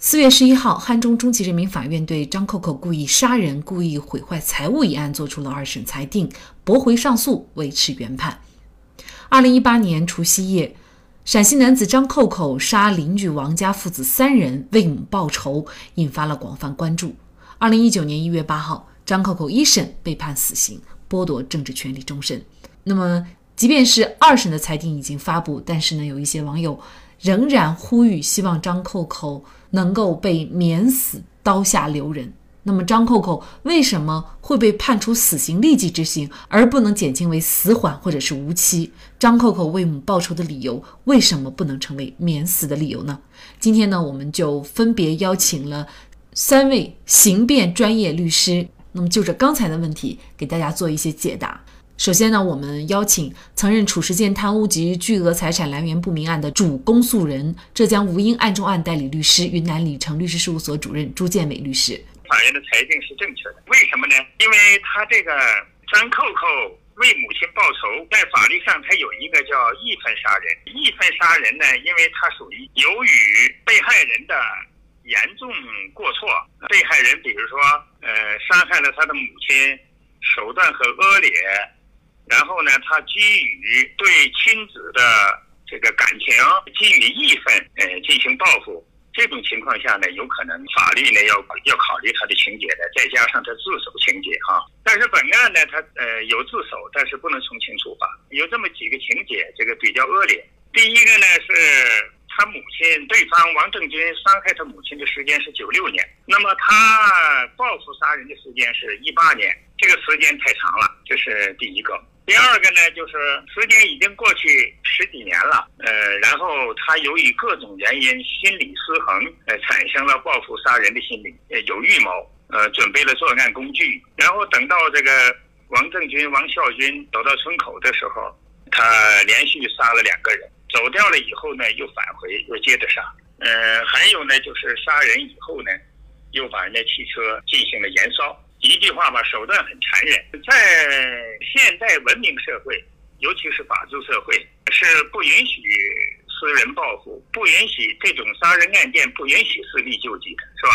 四月十一号，汉中中级人民法院对张扣扣故意杀人、故意毁坏财物一案作出了二审裁定，驳回上诉，维持原判。二零一八年除夕夜，陕西男子张扣扣杀邻居王家父子三人，为母报仇，引发了广泛关注。二零一九年一月八号，张扣扣一审被判死刑，剥夺政治权利终身。那么，即便是二审的裁定已经发布，但是呢，有一些网友仍然呼吁，希望张扣扣。能够被免死，刀下留人。那么张扣扣为什么会被判处死刑立即执行，而不能减轻为死缓或者是无期？张扣扣为母报仇的理由为什么不能成为免死的理由呢？今天呢，我们就分别邀请了三位刑辩专业律师，那么就着刚才的问题给大家做一些解答。首先呢，我们邀请曾任褚时健贪污及巨额财产来源不明案的主公诉人、浙江吴英案中案代理律师、云南理成律师事务所主任朱建伟律师。法院的裁定是正确的，为什么呢？因为他这个张扣扣为母亲报仇，在法律上他有一个叫义愤杀人。义愤杀人呢，因为他属于由于被害人的严重过错，被害人比如说呃伤害了他的母亲，手段很恶劣。然后呢，他基于对亲子的这个感情，基于义愤，呃，进行报复。这种情况下呢，有可能法律呢要要考虑他的情节的，再加上他自首情节哈。但是本案呢，他呃有自首，但是不能从轻处罚。有这么几个情节，这个比较恶劣。第一个呢是他母亲对方王正军伤害他母亲的时间是九六年，那么他报复杀人的时间是一八年，这个时间太长了，这是第一个。第二个呢，就是时间已经过去十几年了，呃，然后他由于各种原因心理失衡，呃，产生了报复杀人的心理，呃，有预谋，呃，准备了作案工具，然后等到这个王正军、王孝军走到村口的时候，他连续杀了两个人，走掉了以后呢，又返回，又接着杀，呃，还有呢，就是杀人以后呢，又把人家汽车进行了燃烧。一句话吧，手段很残忍。在现代文明社会，尤其是法治社会，是不允许私人报复，不允许这种杀人案件，不允许私利救济的，是吧？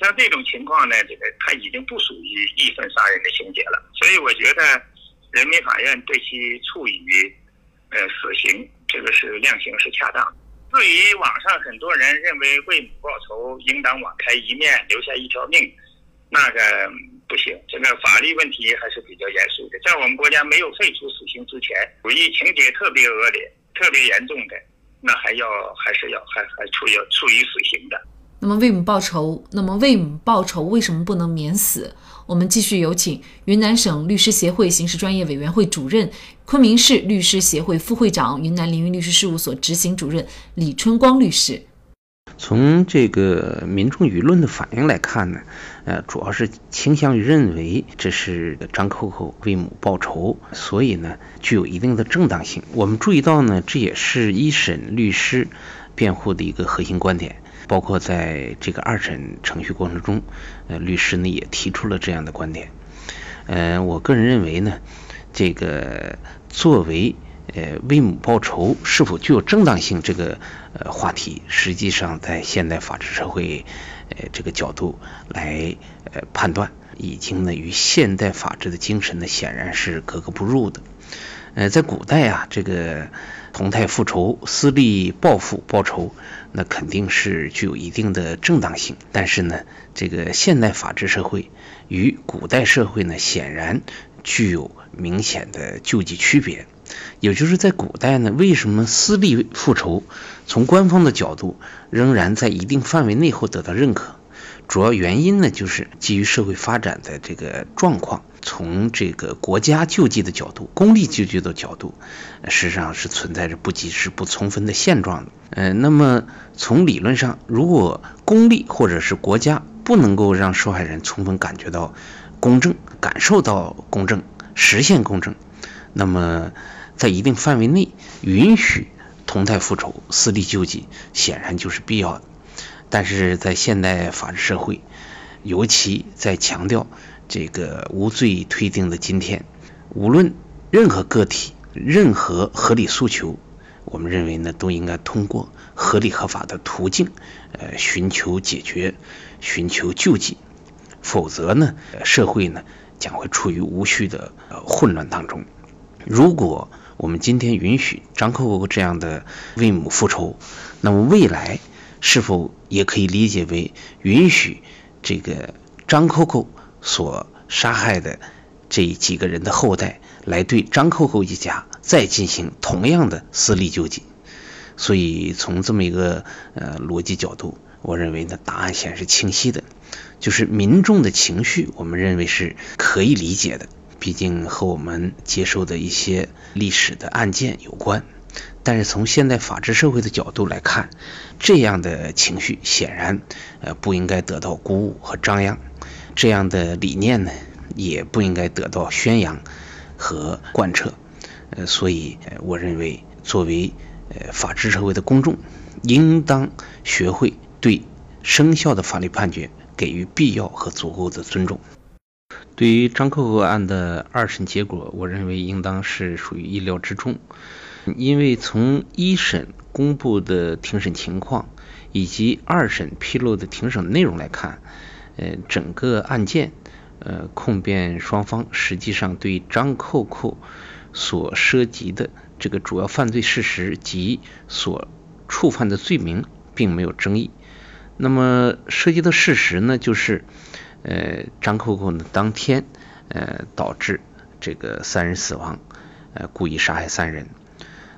像这种情况呢，这个他已经不属于义愤杀人的情节了。所以我觉得，人民法院对其处以呃死刑，这个是量刑是恰当。至于网上很多人认为为母报仇，应当网开一面，留下一条命，那个。不行，这个法律问题还是比较严肃的。在我们国家没有废除死刑之前，故意情节特别恶劣、特别严重的，那还要还是要还还处要处以死刑的。那么为母报仇，那么为母报仇为什么不能免死？我们继续有请云南省律师协会刑事专业委员会主任、昆明市律师协会副会长、云南凌云律师事务所执行主任李春光律师。从这个民众舆论的反应来看呢，呃，主要是倾向于认为这是张扣扣为母报仇，所以呢具有一定的正当性。我们注意到呢，这也是一审律师辩护的一个核心观点，包括在这个二审程序过程中，呃，律师呢也提出了这样的观点。呃，我个人认为呢，这个作为。呃，为母报仇是否具有正当性？这个呃话题，实际上在现代法治社会，呃这个角度来呃判断，已经呢与现代法治的精神呢显然是格格不入的。呃，在古代啊，这个同态复仇、私利报复、报仇，那肯定是具有一定的正当性。但是呢，这个现代法治社会与古代社会呢，显然具有明显的救济区别。也就是在古代呢，为什么私利复仇从官方的角度仍然在一定范围内后得到认可？主要原因呢，就是基于社会发展的这个状况，从这个国家救济的角度、公立救济的角度，实际上是存在着不及时、不充分的现状的。呃，那么从理论上，如果公立或者是国家不能够让受害人充分感觉到公正、感受到公正、实现公正，那么在一定范围内允许同态复仇、私立救济，显然就是必要的。但是在现代法治社会，尤其在强调这个无罪推定的今天，无论任何个体、任何合理诉求，我们认为呢，都应该通过合理合法的途径，呃，寻求解决、寻求救济，否则呢，社会呢将会处于无序的呃混乱当中。如果我们今天允许张扣扣这样的为母复仇，那么未来。是否也可以理解为允许这个张扣扣所杀害的这几个人的后代来对张扣扣一家再进行同样的私立救济？所以从这么一个呃逻辑角度，我认为呢答案显然是清晰的，就是民众的情绪，我们认为是可以理解的，毕竟和我们接受的一些历史的案件有关。但是从现代法治社会的角度来看，这样的情绪显然呃不应该得到鼓舞和张扬，这样的理念呢也不应该得到宣扬和贯彻。呃，所以我认为，作为呃法治社会的公众，应当学会对生效的法律判决给予必要和足够的尊重。对于张扣扣案的二审结果，我认为应当是属于意料之中。因为从一审公布的庭审情况以及二审披露的庭审内容来看，呃，整个案件，呃，控辩双方实际上对张扣扣所涉及的这个主要犯罪事实及所触犯的罪名并没有争议。那么涉及的事实呢，就是，呃，张扣扣呢当天，呃，导致这个三人死亡，呃，故意杀害三人。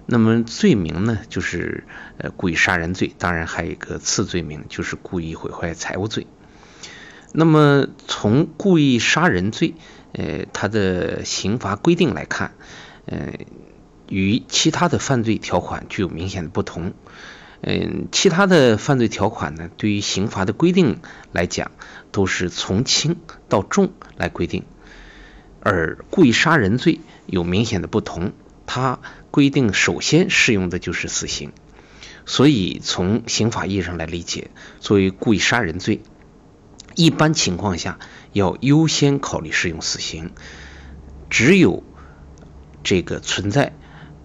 那么罪名呢，就是呃故意杀人罪，当然还有一个次罪名，就是故意毁坏财物罪。那么从故意杀人罪，呃，它的刑罚规定来看，呃，与其他的犯罪条款具有明显的不同。嗯，其他的犯罪条款呢，对于刑罚的规定来讲，都是从轻到重来规定，而故意杀人罪有明显的不同。它规定首先适用的就是死刑，所以从刑法意义上来理解，作为故意杀人罪，一般情况下要优先考虑适用死刑。只有这个存在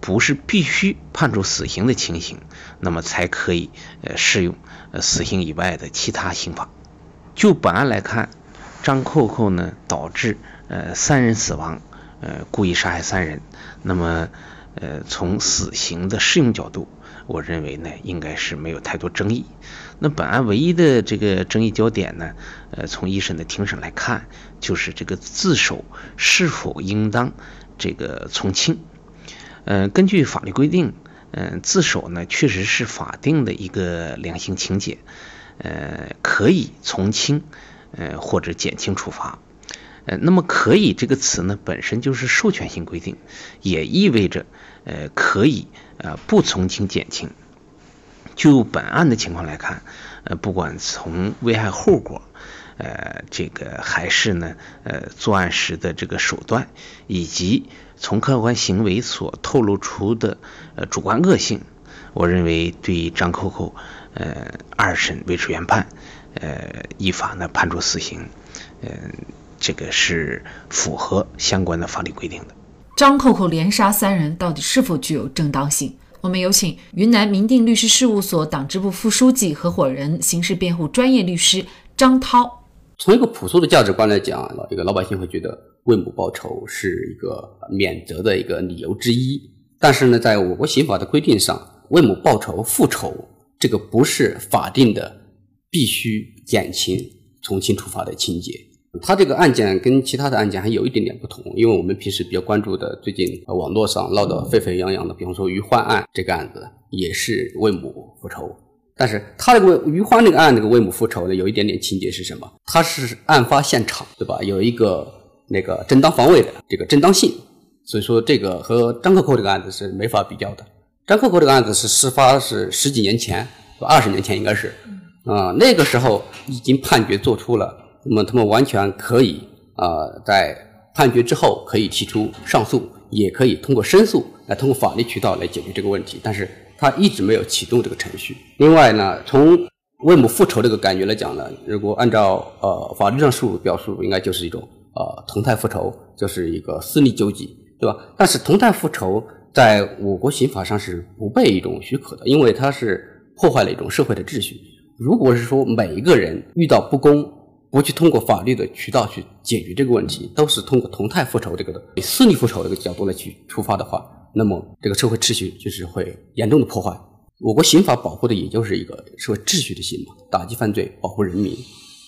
不是必须判处死刑的情形，那么才可以呃适用呃死刑以外的其他刑法。就本案来看，张扣扣呢导致呃三人死亡。呃，故意杀害三人，那么，呃，从死刑的适用角度，我认为呢，应该是没有太多争议。那本案唯一的这个争议焦点呢，呃，从一审的庭审来看，就是这个自首是否应当这个从轻。呃，根据法律规定，嗯，自首呢确实是法定的一个量刑情节，呃，可以从轻，呃，或者减轻处罚。呃，那么可以这个词呢，本身就是授权性规定，也意味着呃可以呃不从轻减轻。就本案的情况来看，呃，不管从危害后果，呃，这个还是呢，呃，作案时的这个手段，以及从客观行为所透露出的呃主观恶性，我认为对张扣扣呃二审维持原判，呃，依法呢判处死刑，嗯。这个是符合相关的法律规定的。张扣扣连杀三人，到底是否具有正当性？我们有请云南明定律师事务所党支部副书记、合伙人、刑事辩护专业律师张涛。从一个朴素的价值观来讲，这个老百姓会觉得为母报仇是一个免责的一个理由之一。但是呢，在我国刑法的规定上，为母报仇、复仇这个不是法定的必须减轻、从轻处罚的情节。他这个案件跟其他的案件还有一点点不同，因为我们平时比较关注的，最近网络上闹得沸沸扬扬的，比方说于欢案这个案子，也是为母复仇。但是他这个余欢那个案那个为母复仇呢，有一点点情节是什么？他是案发现场，对吧？有一个那个正当防卫的这个正当性，所以说这个和张克扣这个案子是没法比较的。张克扣这个案子是事发是十几年前，二十年前应该是，啊，那个时候已经判决做出了，那么他们完全可以啊，在判决之后可以提出上诉，也可以通过申诉来通过法律渠道来解决这个问题，但是。他一直没有启动这个程序。另外呢，从为母复仇这个感觉来讲呢，如果按照呃法律上述表述，应该就是一种呃同态复仇，就是一个私利救济，对吧？但是同态复仇在我国刑法上是不被一种许可的，因为它是破坏了一种社会的秩序。如果是说每一个人遇到不公，不去通过法律的渠道去解决这个问题，都是通过同态复仇这个的私利复仇这个角度来去出发的话。那么，这个社会秩序就是会严重的破坏。我国刑法保护的也就是一个社会秩序的刑嘛，打击犯罪，保护人民。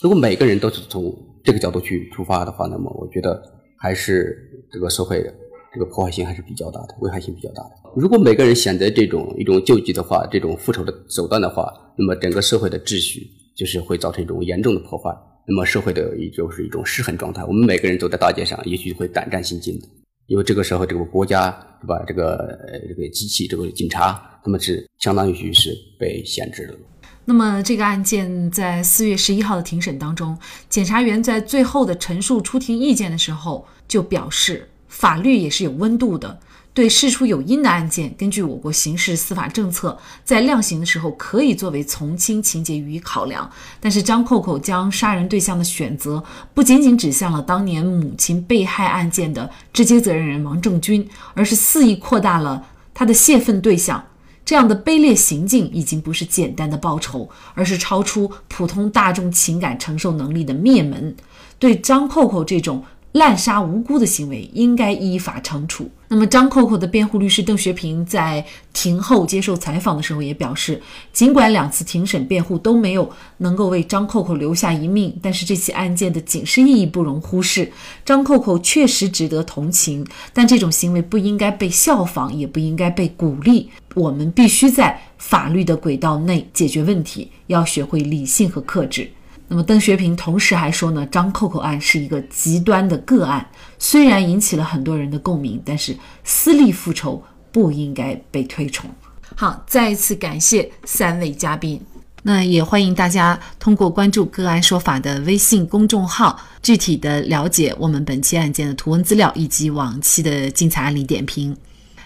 如果每个人都是从这个角度去出发的话，那么我觉得还是这个社会的这个破坏性还是比较大的，危害性比较大的。如果每个人选择这种一种救济的话，这种复仇的手段的话，那么整个社会的秩序就是会造成一种严重的破坏。那么社会的也就是一种失衡状态。我们每个人走在大街上，也许会胆战心惊的。因为这个时候，这个国家对吧？这个这个机器，这个警察，他们是相当于是被限制了。那么，这个案件在四月十一号的庭审当中，检察员在最后的陈述出庭意见的时候，就表示，法律也是有温度的。对事出有因的案件，根据我国刑事司法政策，在量刑的时候可以作为从轻情节予以考量。但是张扣扣将杀人对象的选择不仅仅指向了当年母亲被害案件的直接责任人王正军，而是肆意扩大了他的泄愤对象。这样的卑劣行径已经不是简单的报仇，而是超出普通大众情感承受能力的灭门。对张扣扣这种。滥杀无辜的行为应该依法惩处。那么，张扣扣的辩护律师邓学平在庭后接受采访的时候也表示，尽管两次庭审辩护都没有能够为张扣扣留下一命，但是这起案件的警示意义不容忽视。张扣扣确实值得同情，但这种行为不应该被效仿，也不应该被鼓励。我们必须在法律的轨道内解决问题，要学会理性和克制。那么，邓学平同时还说呢，张扣扣案是一个极端的个案，虽然引起了很多人的共鸣，但是私利复仇不应该被推崇。好，再一次感谢三位嘉宾，那也欢迎大家通过关注“个案说法”的微信公众号，具体的了解我们本期案件的图文资料以及往期的精彩案例点评。